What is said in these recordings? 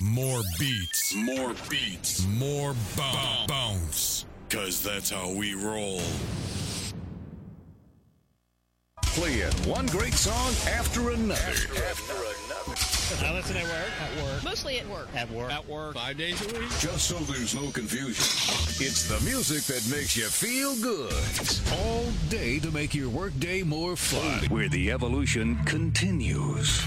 More beats, more beats, more bounce, bounce. Cause that's how we roll. Playing one great song after another. I listen at work. At work. Mostly at work. At work. At work. Five days a week. Just so there's no confusion. It's the music that makes you feel good. All day to make your workday more fun. Where the evolution continues.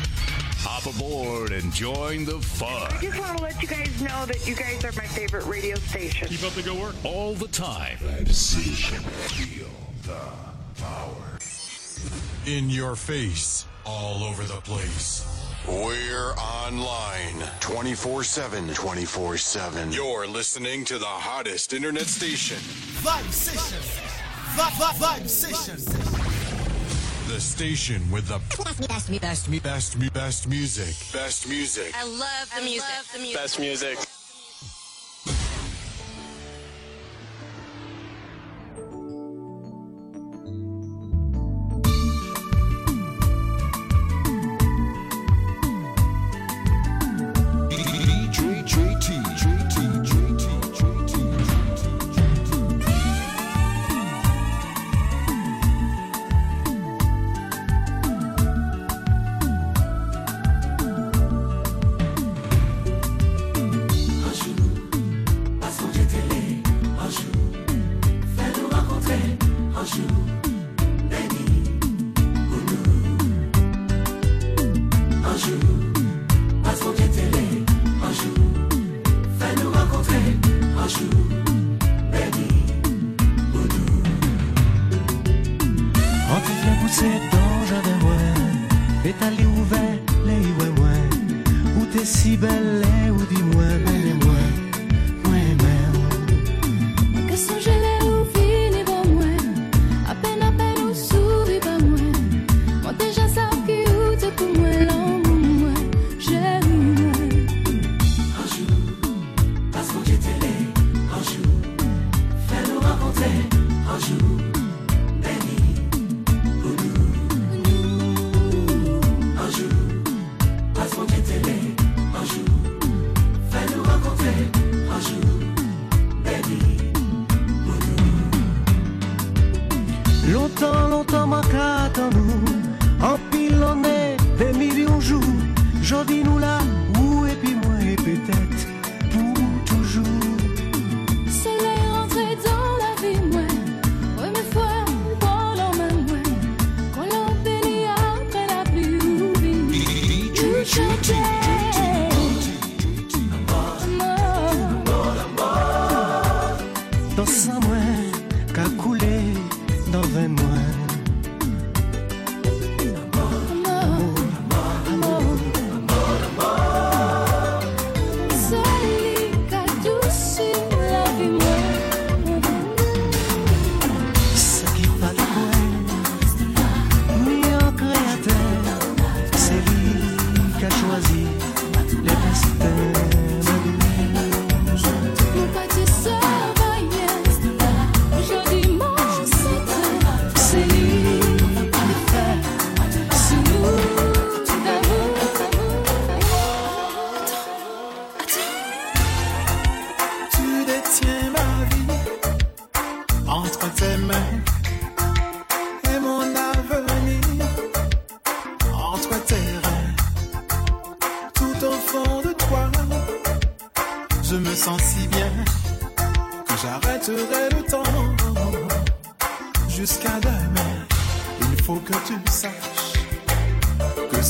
Hop aboard and join the fun. I just want to let you guys know that you guys are my favorite radio station. Keep up the good work. All the time. Feel the power. In your face, all over the place. We're online 24 7. 24 7. You're listening to the hottest internet station. Vibe Session. Vibe, vibe Session. The station with the Best, best, best, best, best, best music. Best music. I love the music. Best music.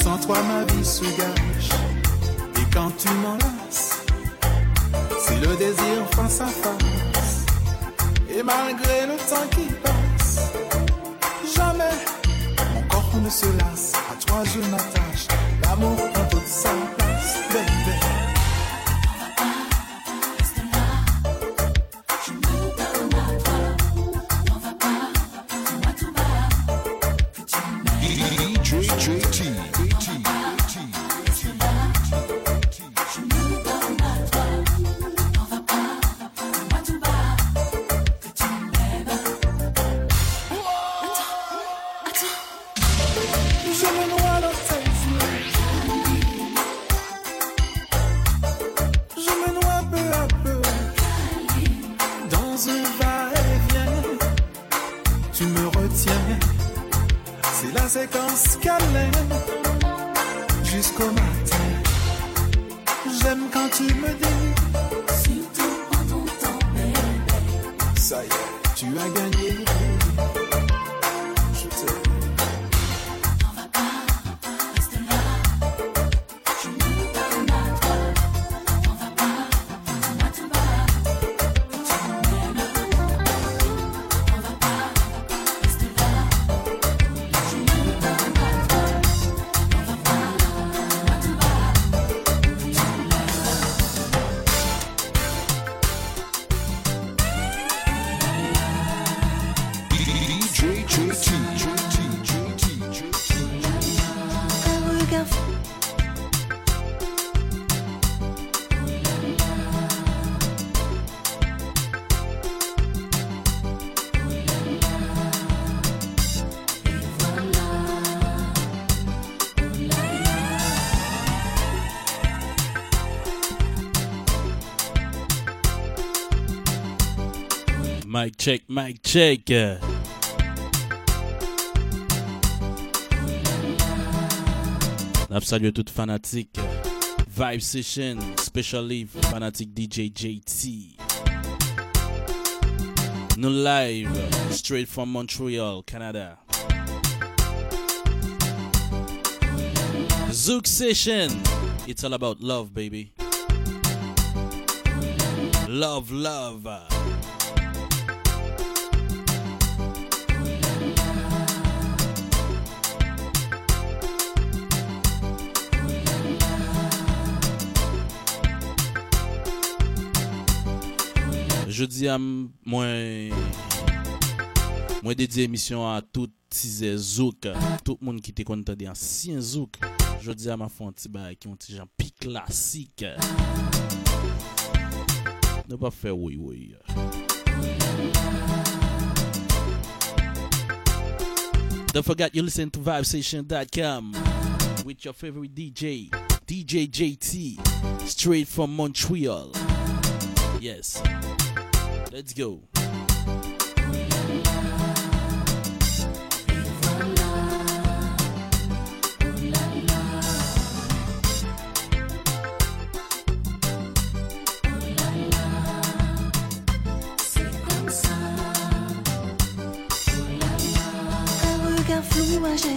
Sans toi ma vie se gâche et quand tu m'enlaces. C'est le désir face à face. Et malgré le temps qui passe, jamais mon corps ne se lasse. À toi je m'attache. L'amour prend toute sa place, Mic check, mic check. Uh. Salut à toute fanatique. Uh. Vibe Session, special live, fanatic DJ JT. No live, straight from Montreal, Canada. Zouk Session, it's all about love, baby. Love, love. Uh. Jodi am mwen mwen dedye emisyon a tout tize zouk, tout moun ki te konta de ansyen zouk. Jodi am a fon ti bay ki yon ti jan pi klasik. Ne pa fe woy woy. Don't forget you listen to VibeStation.com with your favorite DJ, DJ JT, straight from Montreal. Yes. Let's go. Moi j'ai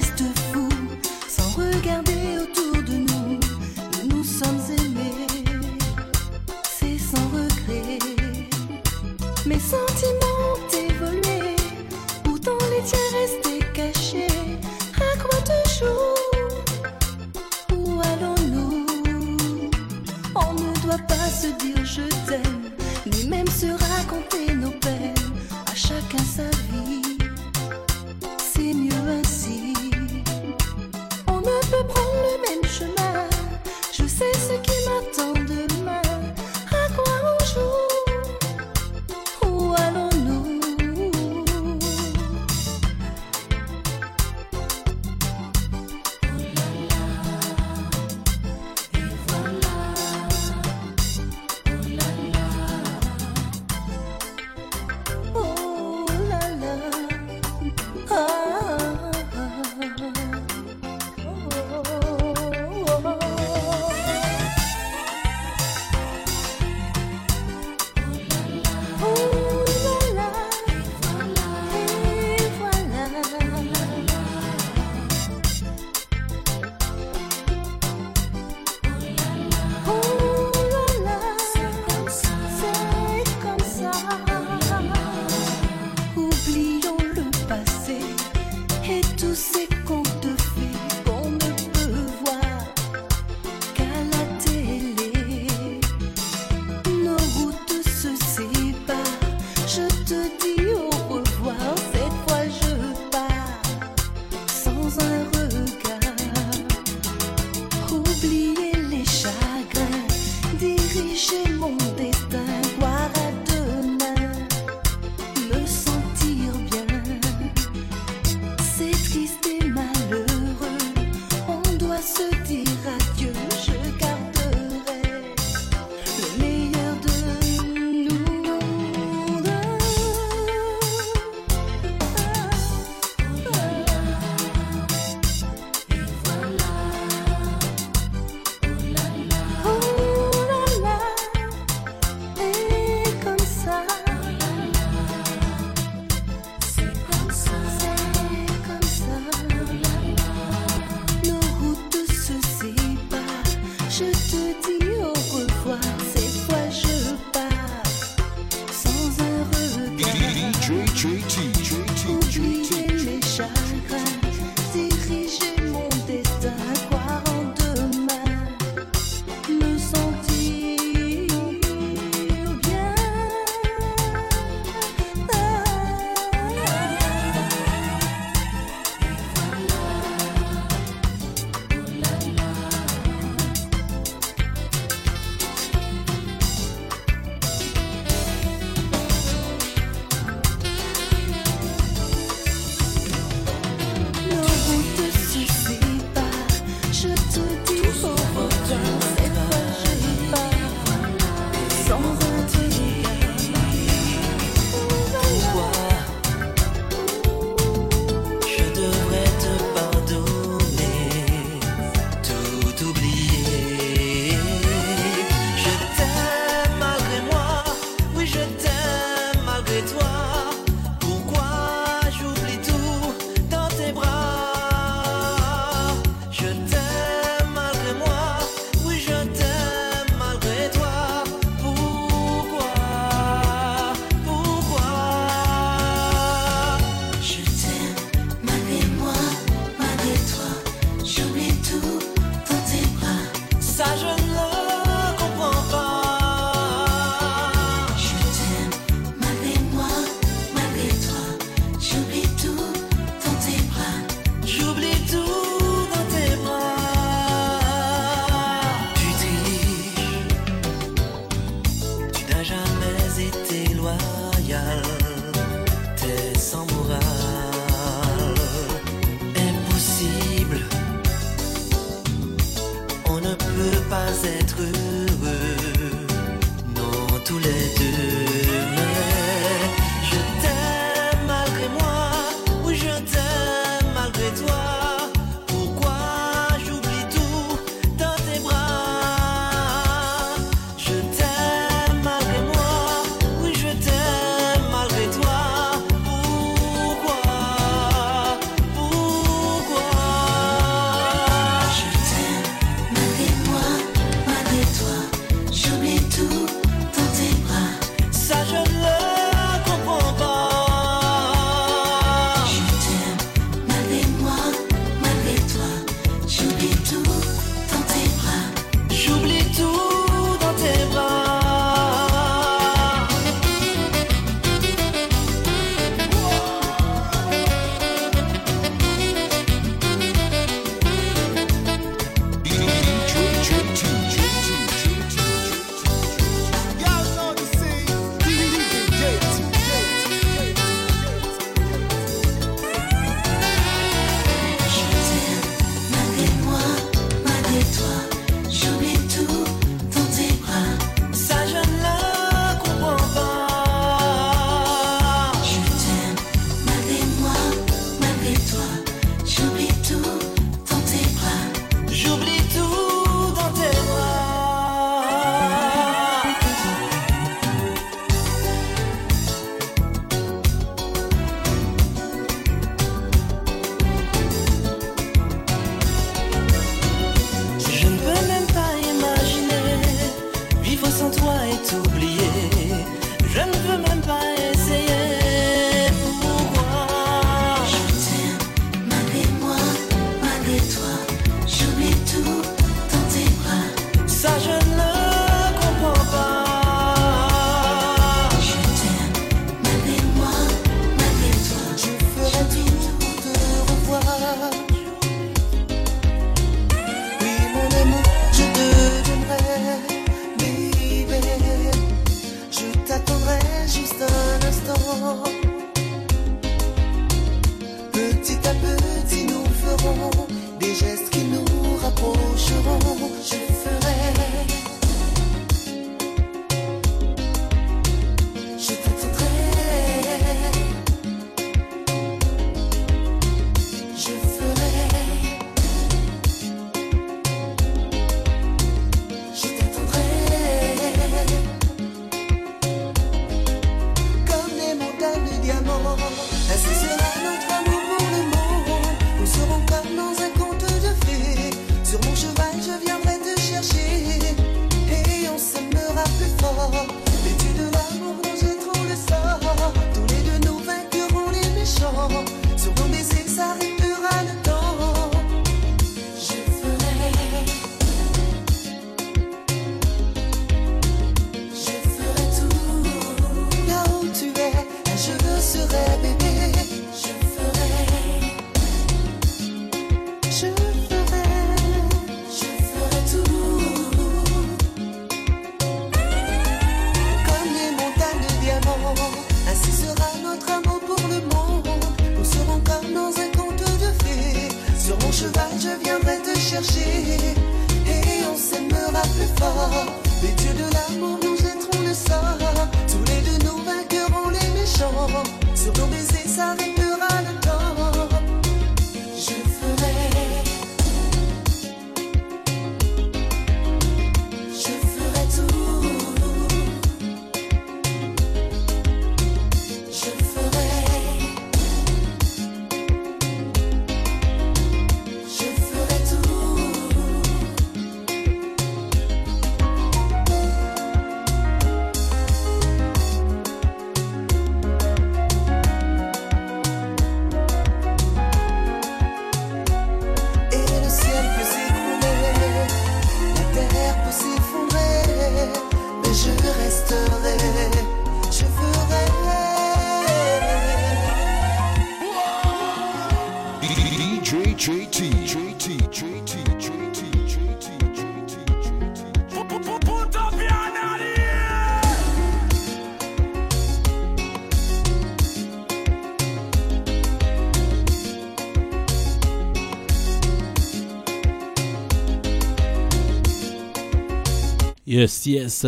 Yes, yes.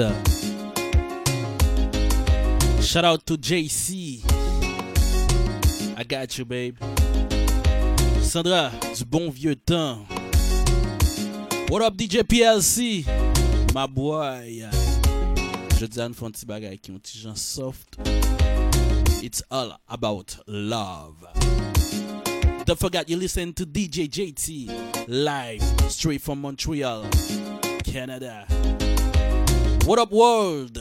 Shout out to JC. I got you, babe. Sandra, du bon vieux temps. What up, DJ PLC? My boy. Je dis à nous un petit qui un petit soft. It's all about love. Don't forget you listen to DJ JT live straight from Montreal, Canada. What up, world?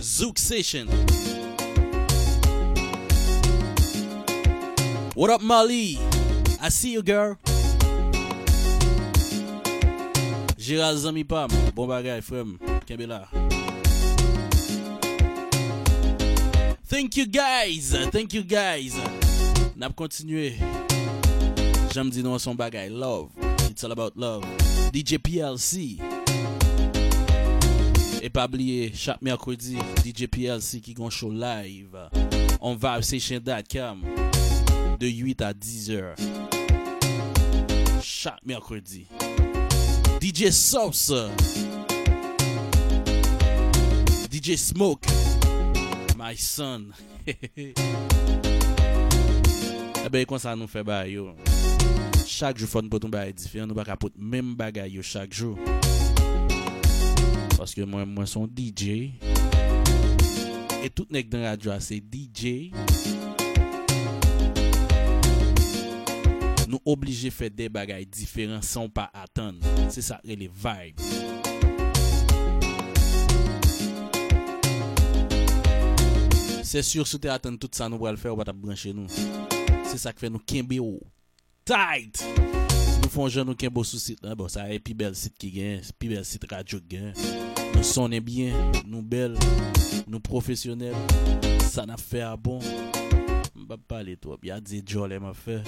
Zouk Session. What up, Molly? I see you, girl. Gérald Zami Pam. Bon bagay, frère. Kembela. Thank you, guys. Thank you, guys. N'a continué. J'aime dire non son bagay. Love. It's All About Love. DJ PLC. E pa bliye, chak merkwedi, DJ PLC ki gon show live. On vibestation.com de 8 a 10 heures. Chak merkwedi. DJ Sauce. DJ Smoke. My son. Ebe kon sa nou fe ba yo. Chak jou fon poton bagay diferent, nou baka pot menm bagay yo chak jou. Paske mwen mwen son DJ. E tout nek den radyo a se DJ. Nou oblije fè de bagay diferent san pa atan. Se sa re le vibe. Se sur sou te atan tout sa nou wale fè ou bat ap branche nou. Se sa kwe nou kenbe ou. tight. Nou fon jan nou ken bo sou sit nan. Bon, sa e pi bel sit ki gen. Pi bel sit radyo gen. Nou sonen bien. Nou bel. Nou profesyonel. Sa na fe bon. a bon. Mba pale to. Bi a di jol e ma fe.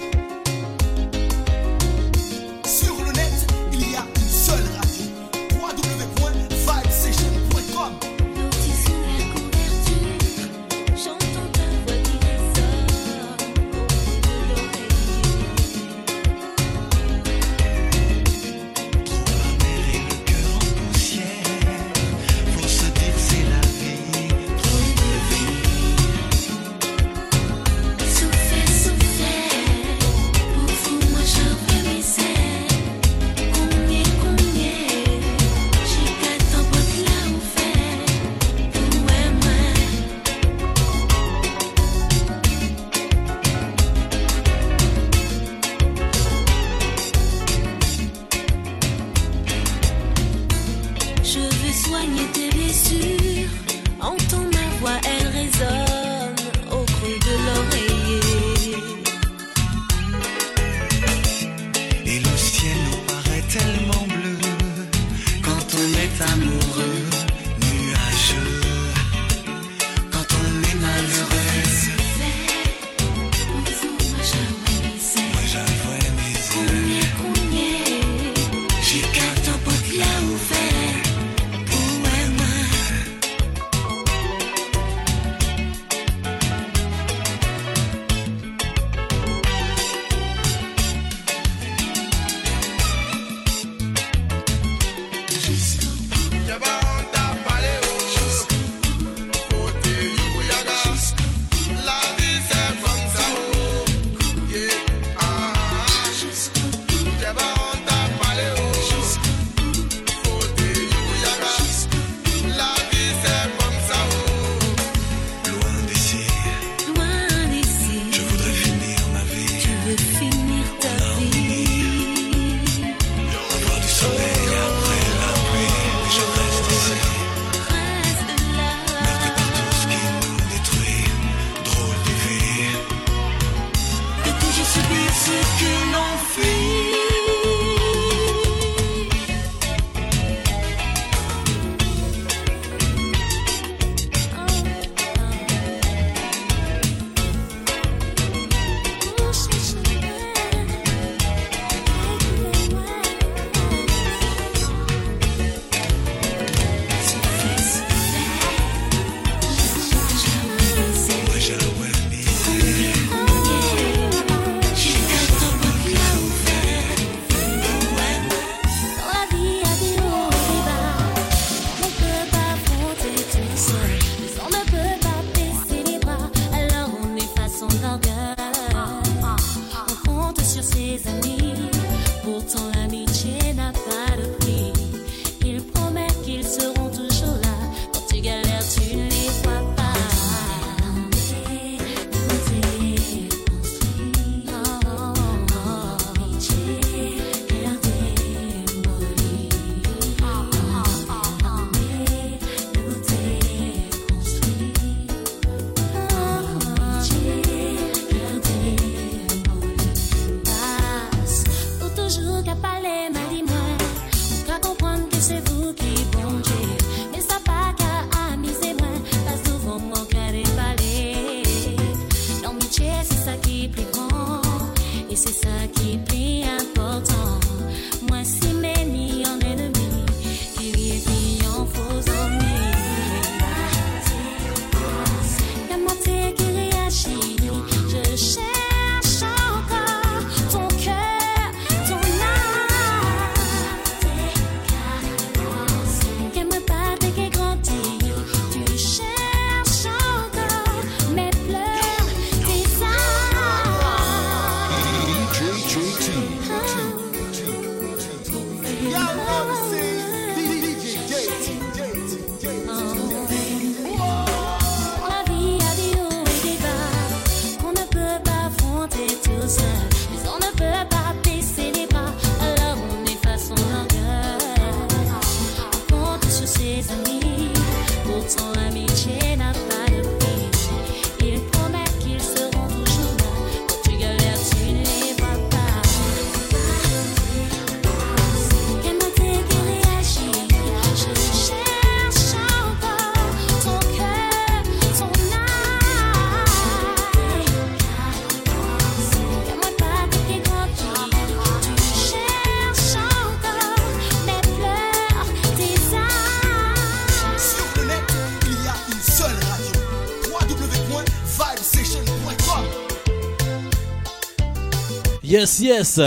Yes, yes.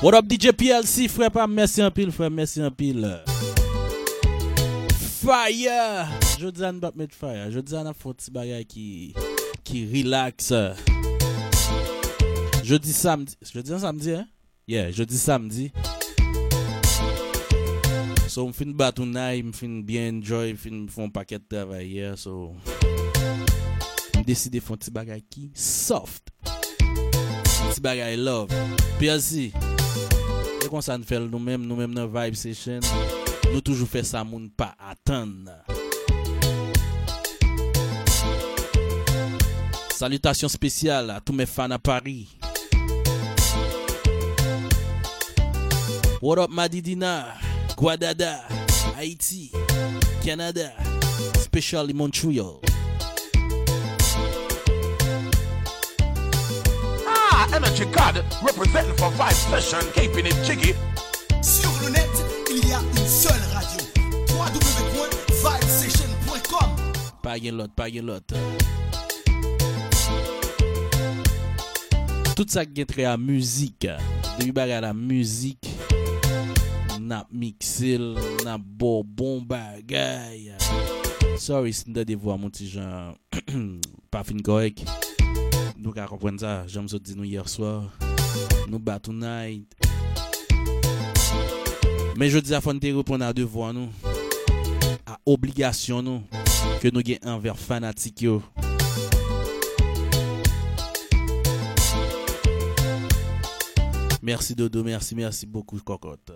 What up DJ PLC, frè pa, mersi anpil, frè, mersi anpil. Fire! Jodzan bap met fire. Jodzan ap foti bagay ki, ki relax. Jodi samdi, jodi an samdi, eh? Yeah, jodi samdi. So, m fin batounay, m fin bien enjoy, m fin fon paket travay, yeah, so... M deside foti bagay ki soft. ti bagay love. Piazi, e kon sa nou fel nou menm, nou menm nan vibe session, nou toujou fe sa moun pa atan. Salutasyon spesyal a tou me fan a Paris. What up Madidina, Guadada, Haiti, Canada, specially Montreal. Energy Card, representing for Vibe Session, keeping it jiggy. Sur le net, il y a une seule radio. www.vibesession.com Pas une lot, pas une lot. Tout ça qui est à musique, de à la musique, n'a mixé, n'a bon bon bagay. Sorry, c'est de devoir mon petit genre, pas fin correct. Nou ka kompwen sa, jom sou di nou yer swar. Nou batou naid. Men jodi a fonte repon a devwa nou. A obligasyon nou. Ke nou gen anver fanatik yo. Mersi Dodo, mersi, mersi boku kokot.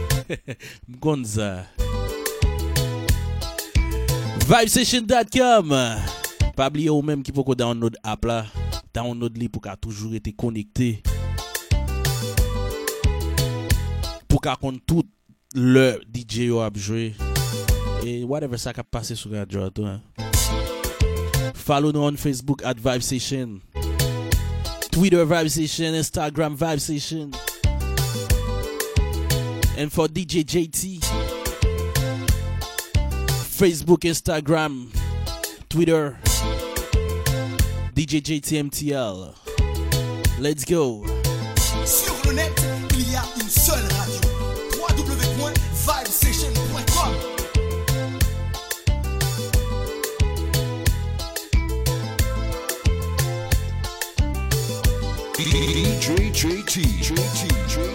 Mkonza. Vibestation.com Pas oublier ou même qui faut qu'on download app là, download li pour qu'à toujours été connecté. Pour qu'à compte tout le DJ ou a et whatever ça qu'a passé sur la radio. Hein. Follow nous on Facebook at Vibe Twitter Vibe Station, Instagram Vibe Station. And for DJ JT, Facebook, Instagram, Twitter. DJ JT MTL. Let's go. Sur le net, il y a une seule radio. www.vibesession.com DJ JT, JT, JT, JT,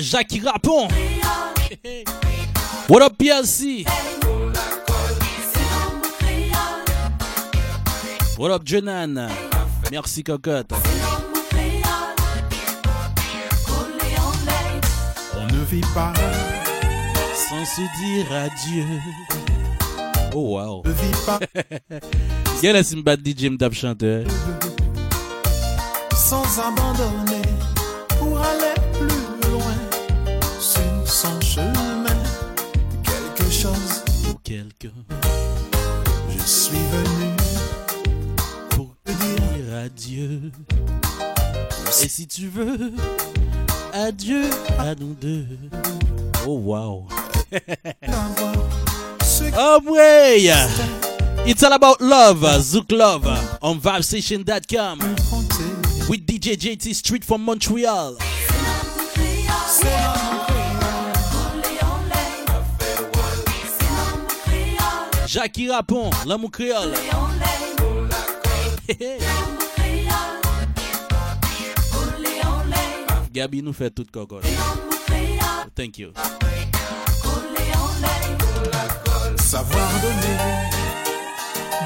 Jackie Rapon. What up, PLC? What up, Jenan? Merci, cocotte. On ne vit pas sans se dire adieu. Oh wow. Ne vis pas Quel est bad DJ m'dap chanteur? sans abandonner adieu. Et si tu veux, adieu à nous deux. Oh wow. oh ouais. It's all about love, Zouk Love, on vibestation.com with DJ JT Street from Montreal. Jackie Rapon, l'amour créole. Gabi nous fait toute cocotte. Thank you. Savoir donner,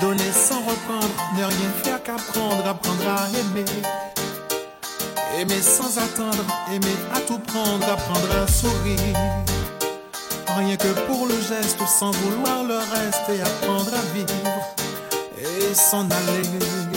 donner sans reprendre, ne rien faire qu'apprendre, apprendre à aimer. Aimer sans attendre, aimer à tout prendre, apprendre à sourire. Rien que pour le geste, sans vouloir le reste, et apprendre à vivre et s'en aller.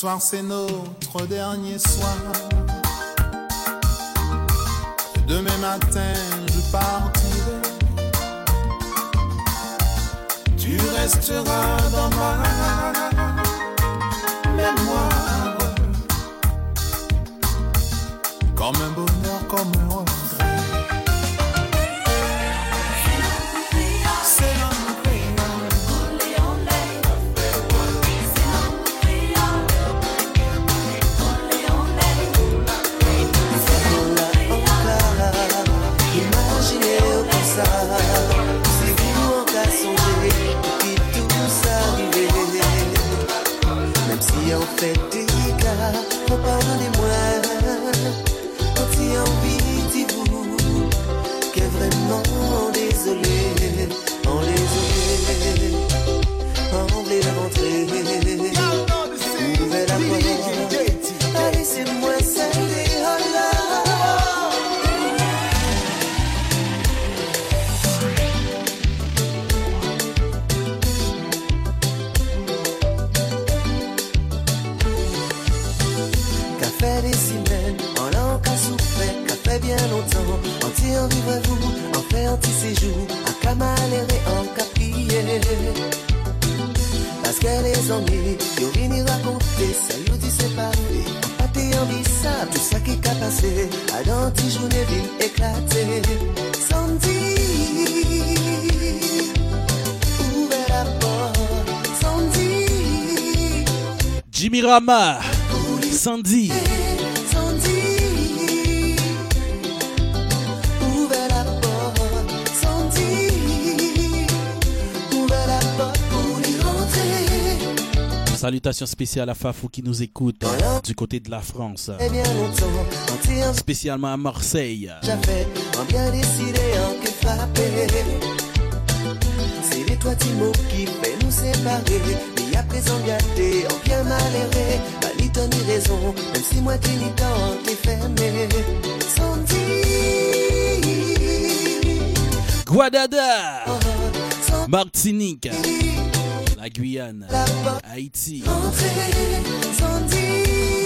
Soir c'est notre dernier soir. Demain matin, je partirai. Tu resteras dans ma mémoire. Comme un bonheur, comme un regret. Rama, Sandy. Salutations spéciales à Fafou qui nous écoute du côté de la France. Eh Spécialement à Marseille. Java décidé en que FAP C'est les trois petits mots qui fait nous séparer présent gâté, en bien Pas ni ton ni raison, même si moi qui ni temps t'es fermé. Sans dire Guadada, Martinique, la Guyane, Haïti. Sans dire,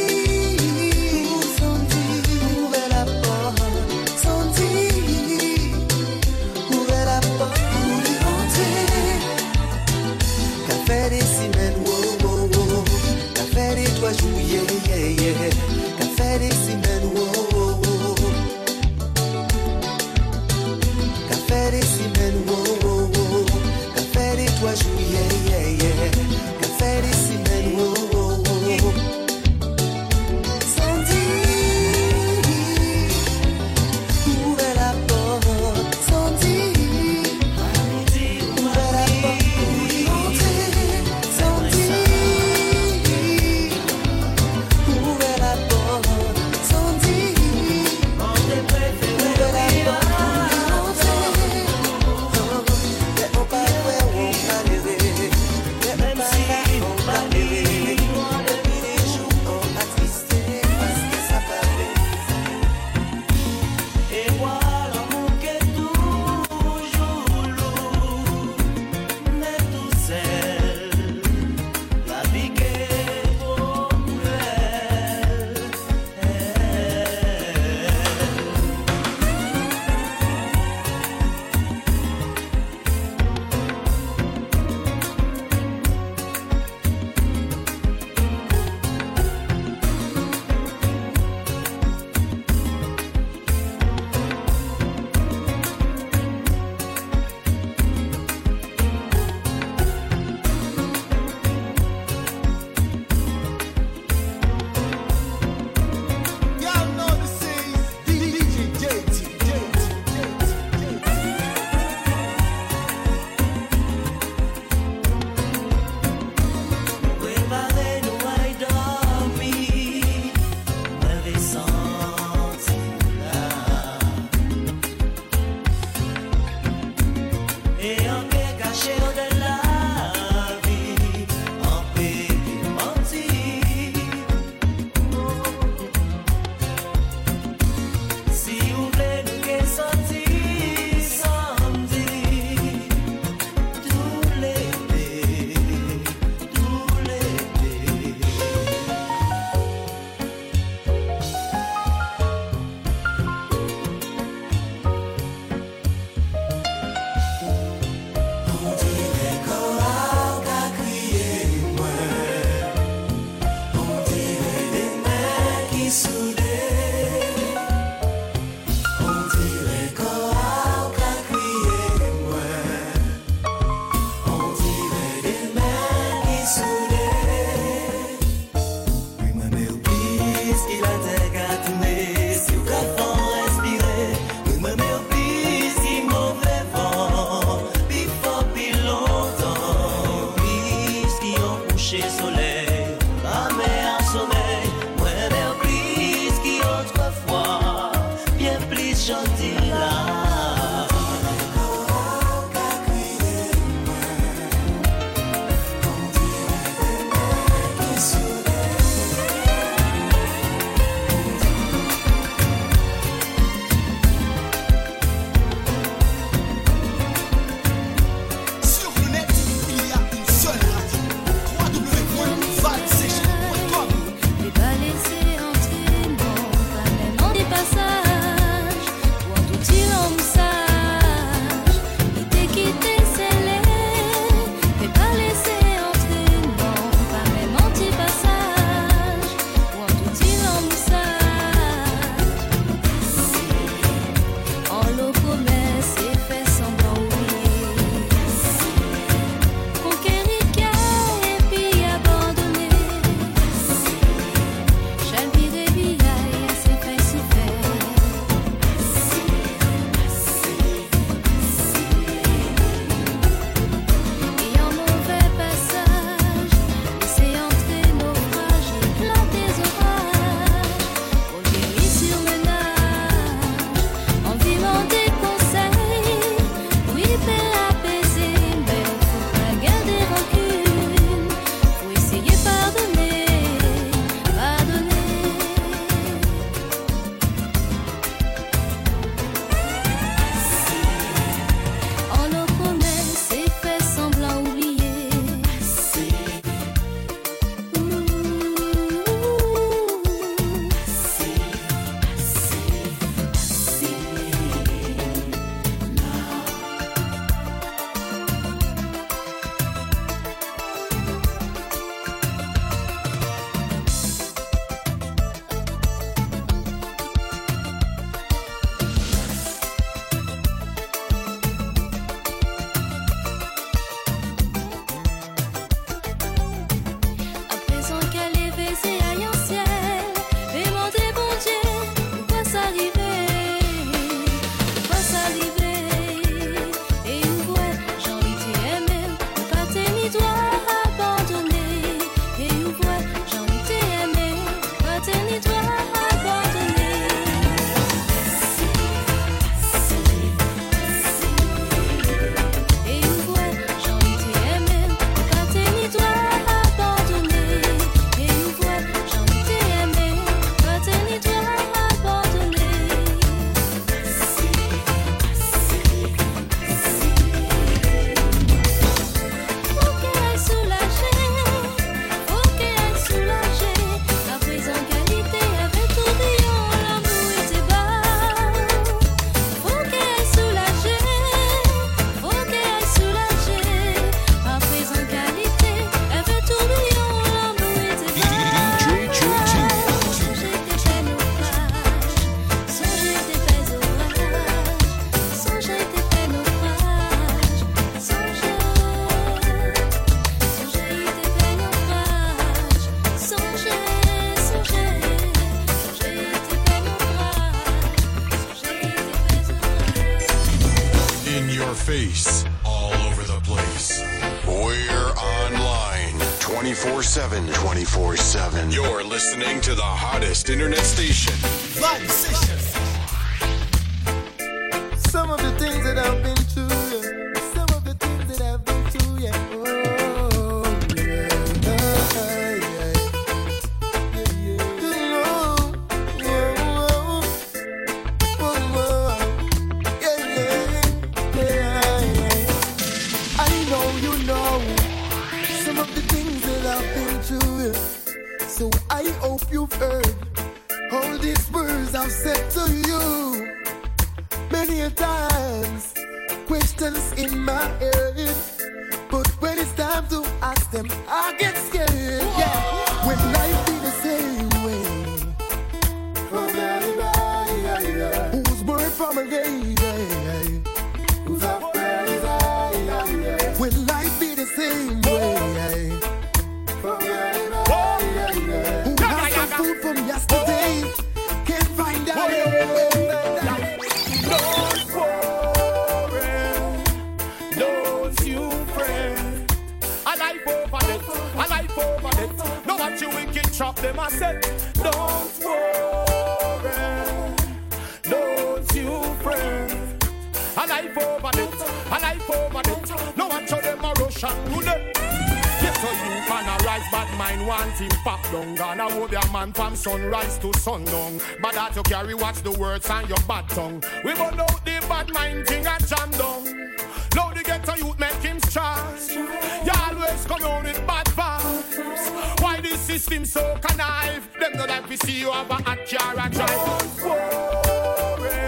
can arise, bad mind want him pop down. Gonna hold your man from sunrise to sundown. But that you carry, watch the words and your bad tongue. We burn out the bad mind thing and jam down. Now the ghetto youth make him strong. You always come on with bad vibes. Why this system so connive? Them no like we see you have a hot car and drive. Don't worry,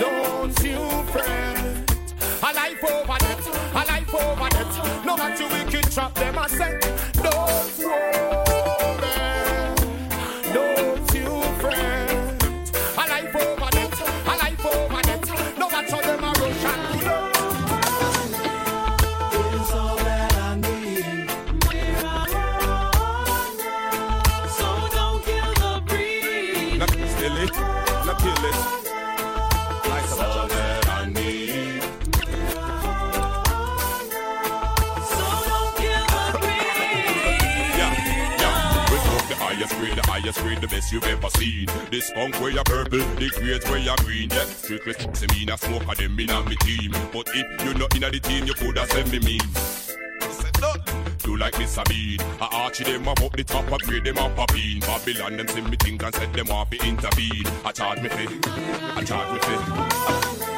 don't you fret. A life over it, a life over it. No matter wicked trap them I say. Don't worry, you've ever seen. This punk where you purple, the grades where you green. Yeah, strictly see me a smoke of them in on me team. But if you're not in the team, you coulda send me mean. Do like Miss Sabine. I archie them up up the top, I grade them up a bean. Babylon them see me think and said them want to intervene. I charge me fee, I charge me fee. It's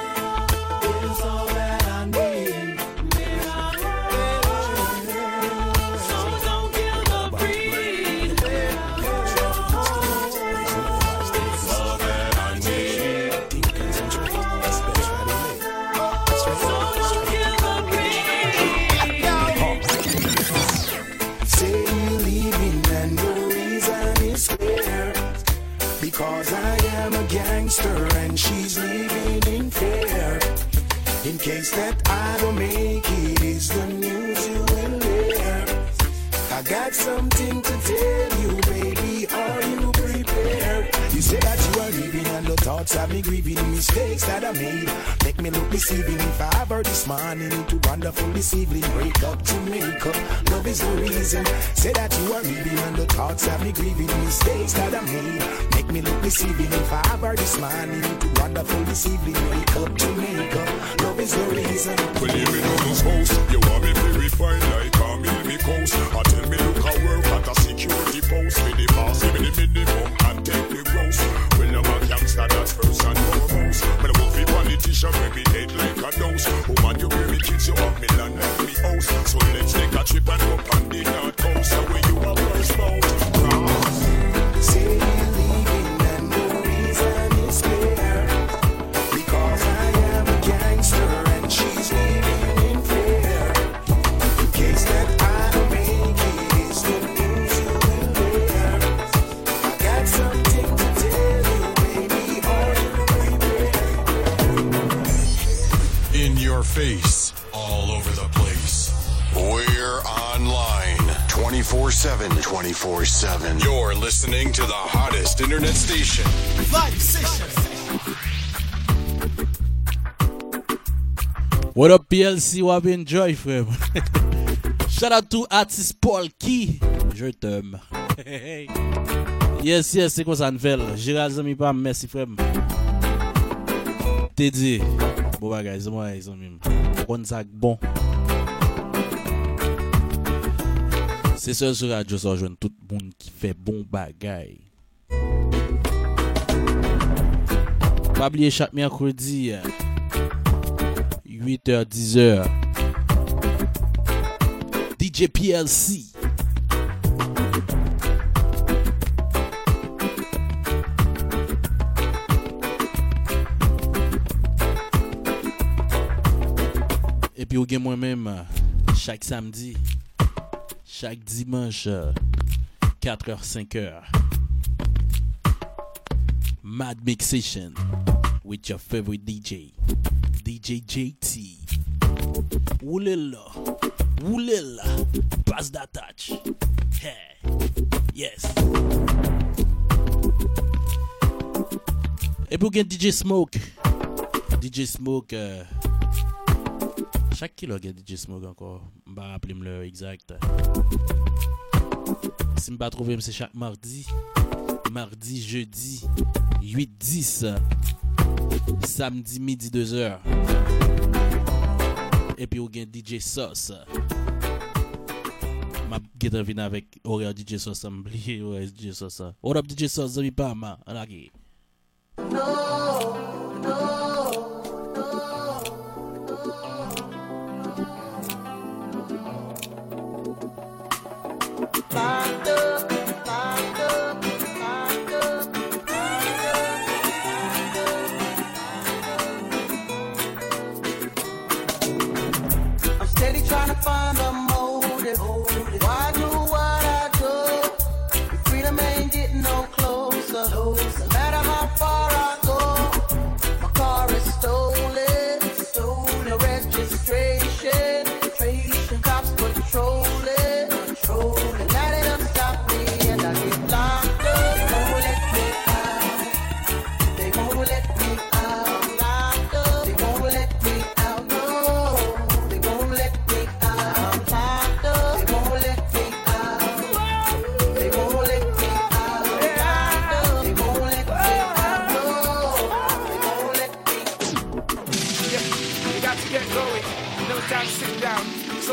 case that I don't make it, is the news you will hear. I got something to tell you, baby. Are you prepared? You say that thoughts have me grieving mistakes that I made. Make me look deceiving if I ever this morning into wonderful this evening. Break up to make up. Love is the reason. Say that you are leaving and the thoughts have me grieving mistakes that I made. Make me look deceiving if I ever this morning into wonderful this evening. Break up to make up. Love is the reason. When you in this house, you want me like make me head like a dose. Woman, you bury me kids, you have me land like me house. So let's take a trip and go 7. 24 7. You're listening to the hottest internet station. Vibe Session. What up PLC, wap enjoy frère. Shout out to artist Paul Key. Je t'aime. yes, yes, c'est quoi ça nouvelle? Gérald Zami Pam, merci frère. T'es dit. Bon bagay, c'est moi, ils ont même. Bon Se se sou radyo sa jwen tout monde qui fait bon bagay. Pabliye chaque mercredi 8h-10h, DJ PLC. et puis ou gen moi-même euh, chaque samedi chaque dimanche, 4h, 5h. Mad Mixation with your favorite DJ, DJ JT. Oulala, oulala, pass that touch. Hey, yes. Et il DJ Smoke. DJ Smoke. euh, chak ki lò gen DJ Smoke anko, mba rappele m lè exact. Si mba trove m se chak mardi, mardi, jeudi, 8-10, samdi midi 2h. Epi ou gen DJ Sos. Ma get avina avèk orè DJ Sos, mbliye orè DJ Sos. Orè DJ Sos, zami pa ma, anake. No!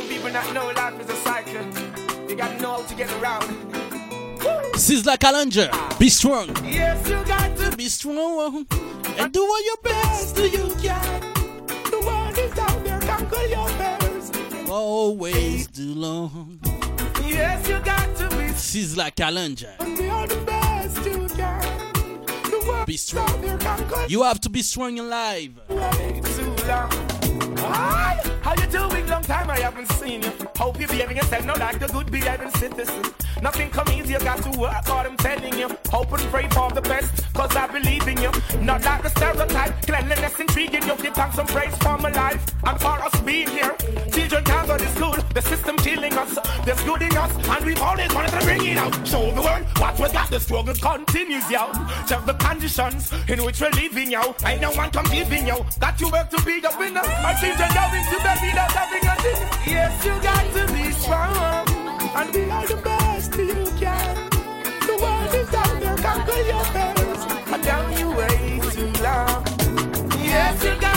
Some people not know life is a cycle. You got to know how to get around. Sizzla Challenger. Be strong. Yes, you got to be strong. And do all your best do you can. The world is out there, conquer your fears. Always too long. Yes, you got to be Sizzla Challenger. be the best you can. The world Be is out strong. You have to be strong in life. How you doing? Long time I haven't seen you. Hope you're behaving yourself now like the good behaving citizen. Nothing come easy, got to work hard, I'm telling you. Hope and pray for the best, cause I believe in you. Not like a stereotype, cleanliness intriguing you. Give thanks and praise for my life and for us being here. Children can't go to school, the system killing us. There's good in us, and we've always wanted to bring it out. Show the world what we got, the struggle continues, yo. Check the conditions in which we're living, yo. Ain't no one come giving, yo. Got to work to be the winner. My children going to bed without having a dinner. Yes, you got to be strong and be all the best conquer your fears. And down you way too long. Yes, you got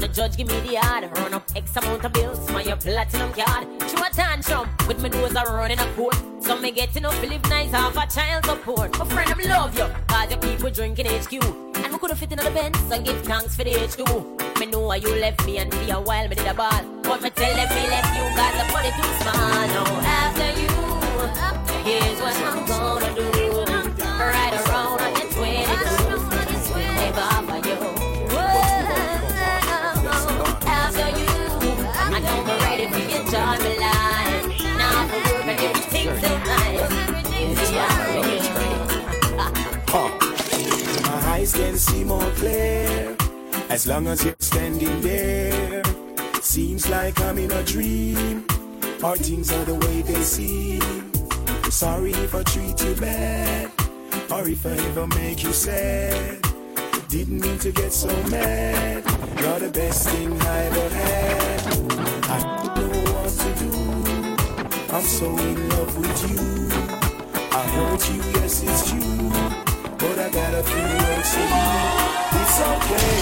the judge give me the yard, run up X amount of bills, my your platinum card. Show a tantrum, with my nose a running a court. So me getting up live nice off a child support. My friend, I love you, cause your people drinking HQ. And we could have fit in the Benz and give thanks for the H2. Me know why you left me and for a while me did a ball. But me tell them me left you, cause the body too small. Now after you, here's what I'm gonna do. Eyes can see more clear as long as you're standing there. Seems like I'm in a dream. or things are the way they seem. Sorry if I treat you bad, or if I ever make you sad. Didn't mean to get so mad. You're the best thing I ever had. I don't know what to do. I'm so in love with you. I hurt you, yes it's true. But I got a few words to you. It's okay,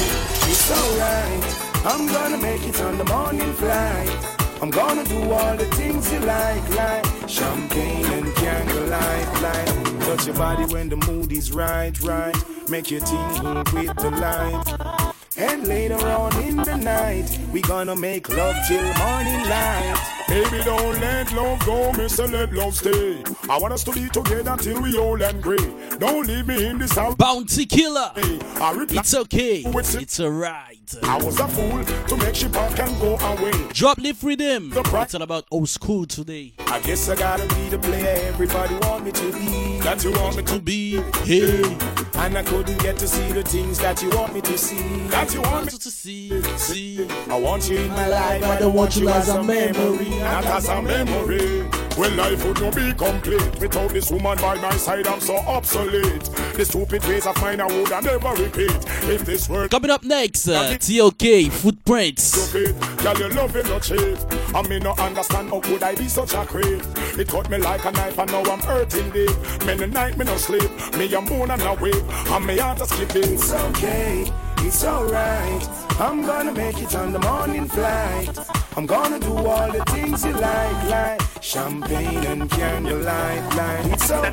it's alright. I'm gonna make it on the morning flight. I'm gonna do all the things you like, like champagne and candlelight, light. Touch your body when the mood is right, right. Make you tingle with the light. And later on in the night, we gonna make love till morning light. Baby, don't let love go, Mister. Let love stay. I want us to be together till we old and gray. Don't leave me in this house. Bounty killer. I. It's okay. It's alright. I was a fool to make she back and go away. Drop lift rhythm. It's all about old school today. I guess I gotta be the player everybody want me to be. That you want me to be. Hey. And I couldn't get to see the things that you want me to see. That you want me to see. See. I want you in my life. I don't want you as a memory. Not as a memory. Well, life would not be complete without this woman by my side. I'm so obsolete. The stupid ways of mine I would I never repeat. If this world coming up next, uh, TOK Footprints. Girl, you love it not cheap. I may not understand how could I be such a creep. It cut me like a knife and now I'm hurting deep. Many night me no sleep, me a moon and a weep, and me heart a skipping. It's okay, it's alright. I'm gonna make it on the morning flight. I'm gonna do all the things you like, like champagne and candlelight, light. It's okay,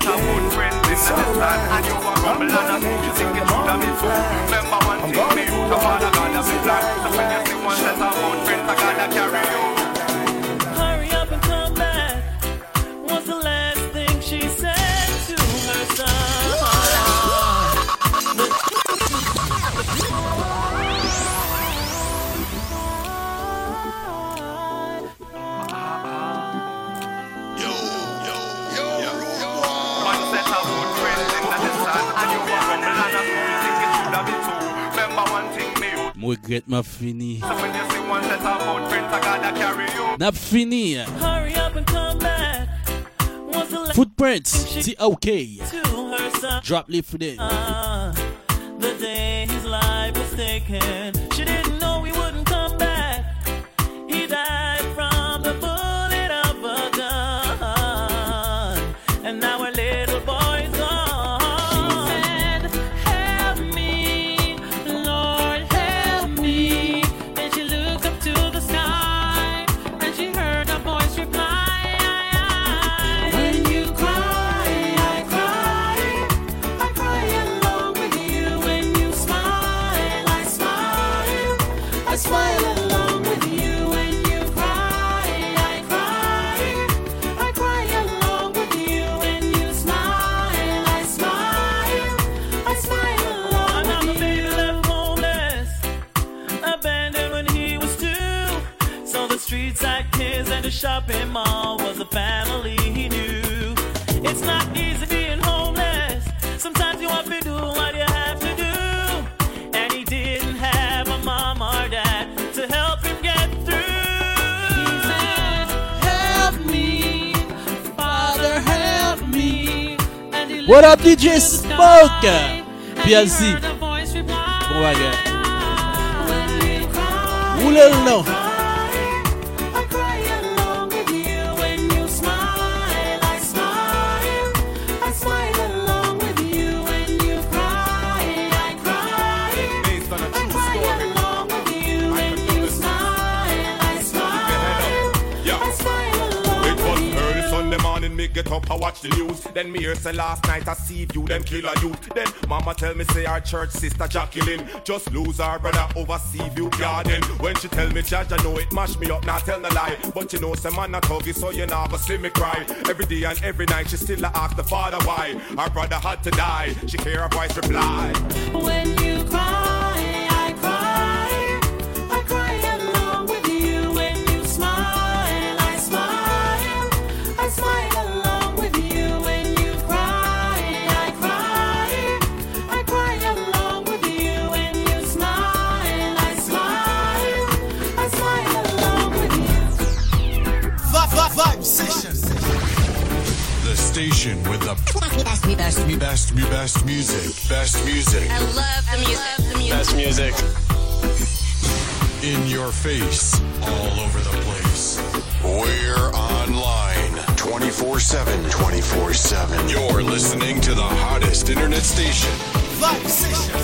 it's alright. I'm gonna make it on the morning flight. I'm gonna do all the things you like, like Hurry Mwen regret ma fini. Nap fini. Hurry up and come back. Was the last Footprints. TOK. okay. her son. Drop lift rhythm. Uh, the day his life was taken. She didn't know What up, DJ Smoke? PLC. heard a voice reply. Get up, I watch the news. Then me hear say last night I see you, them kill a youth. Then mama tell me say our church sister Jacqueline just lose her brother over sea view garden. When she tell me judge, I know it mash me up, not tell no lie. But you know some man a tuggy, so you never see me cry. Every day and every night she still a ask the father why her brother had to die. She hear her voice reply. When you cry, station with the best, me best, me best, best, best music. Best music. I love the music. The music. Best music. In your face, all over the place. We're online 24 7. 24 7. You're listening to the hottest internet station. Vibe Session.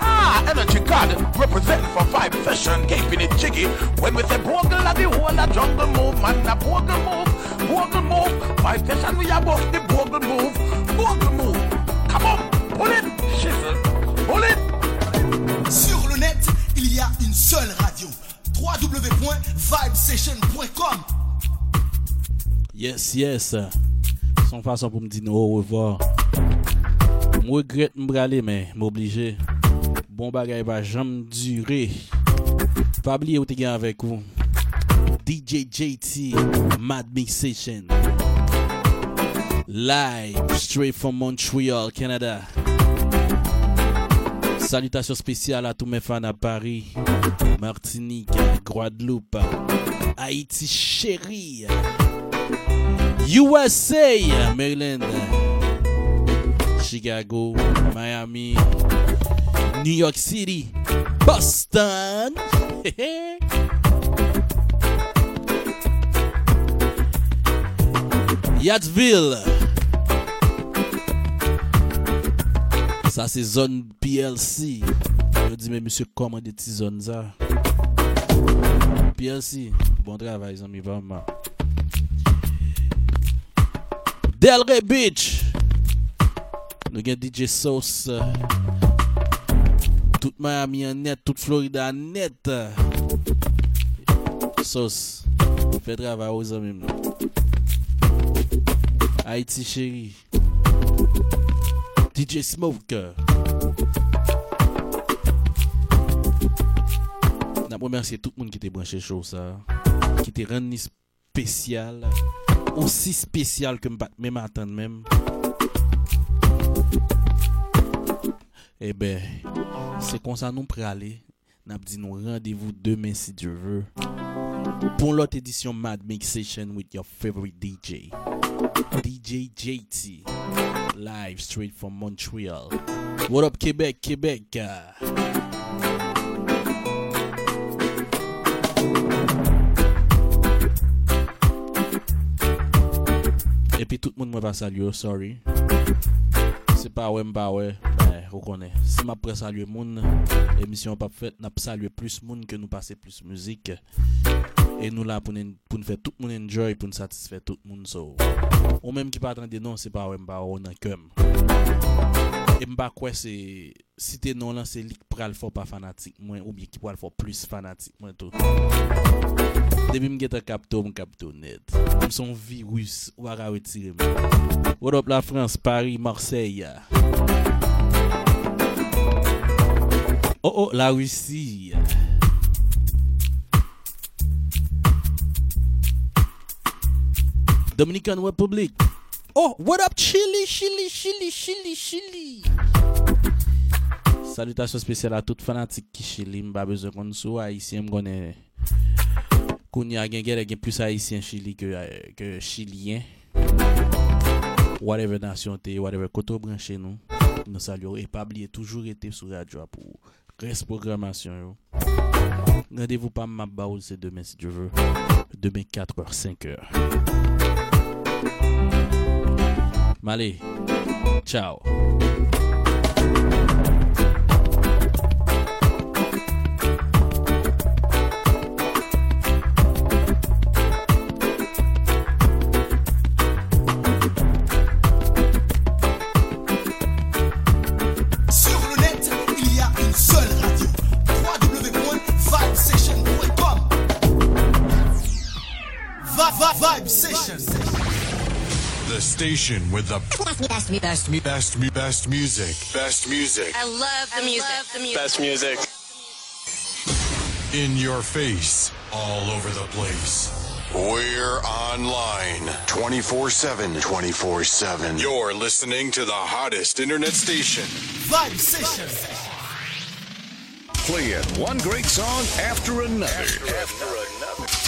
Ah, Energy God representing for Vibe Session, keeping it jiggy. When we say bogle at the whole of jungle move, man, a bogle move, Bogle move. My station, we are both the bogle move. Bogle move. Come on, pull it. Shizzle. Pull it. Sur le net, il y a une seule radio. www.vibesession.com Yes, yes. Son façon pour me dire non, au revoir. Je regrette de mais m'obliger. Bon bagay va jamais durer. Pas oublier où tu avec vous. DJ JT, Mad Mix Session. Live, straight from Montreal, Canada. Salutations spéciales à tous mes fans à Paris, Martinique, Guadeloupe, Haïti chérie, USA, Maryland, Chicago, Miami, New York City, Boston. Yatsville. Sa se zon PLC. Yo di men msye koman de ti zon za. PLC, bon travay zon mi vaman. Delray Beach. Nou gen DJ Sauce. Tout Miami an net, tout Florida an net. Sauce. Fè travay ou zon mi mnou. Haïti chérie. DJ Smoke. N'a remercier tout le monde qui était branché chaud ça. Qui était rendu spécial. Aussi spécial que même attendre même. Eh ben, c'est comme ça nous prêt aller. N'a dit nous rendez-vous demain si Dieu veut. pour l'autre édition Mad Mix Session with your favorite DJ. DJ JT. Live straight from Montreal. What up, Quebec, Quebec? Et puis tout le monde m'a pas salué, sorry. C'est pas ouais, pas ouais. Reconnaît. Si ma presse saluer moun, émission pas faite, n'a pas salué plus moun que nous passer plus musique. E nou la pou nou fè tout moun enjoy, pou nou satisfè tout moun sou. Ou mèm ki pa atende non, se pa wè mba ou nan kem. E mba kwe se, si te non lan, se lik pral fò pa fanatik mwen, ou bie ki pral fò plus fanatik mwen tou. Demi m geta kapto, m kapto net. M son virus, wara wetire m. Wot op la Frans, Paris, Marseille. Oh oh, la Russie. Dominican Republic. Oh, what up Chili, Chili, Chili, Chili, Chili. Salutasyon spesyal a tout fanatik ki Chili mba bezon kon sou Haitien mgone. Koun ya gen gen plus Haitien Chili ke, ke euh, Chilien. Whatever nasyon te, whatever koto branche nou. Nou salyo e pabliye toujou rete sou radyo apou. Res programasyon yo. Rendez-vous pas ma c'est demain si Dieu veut. Demain 4h 5h. Malé. Ciao. Station with the best, best, best, best, best music. Best music. I love the music. The music. Best music. In your face, all over the place. We're online 24 7. 24 7. You're listening to the hottest internet station. Vibe Session. Playing one great song after another. After another.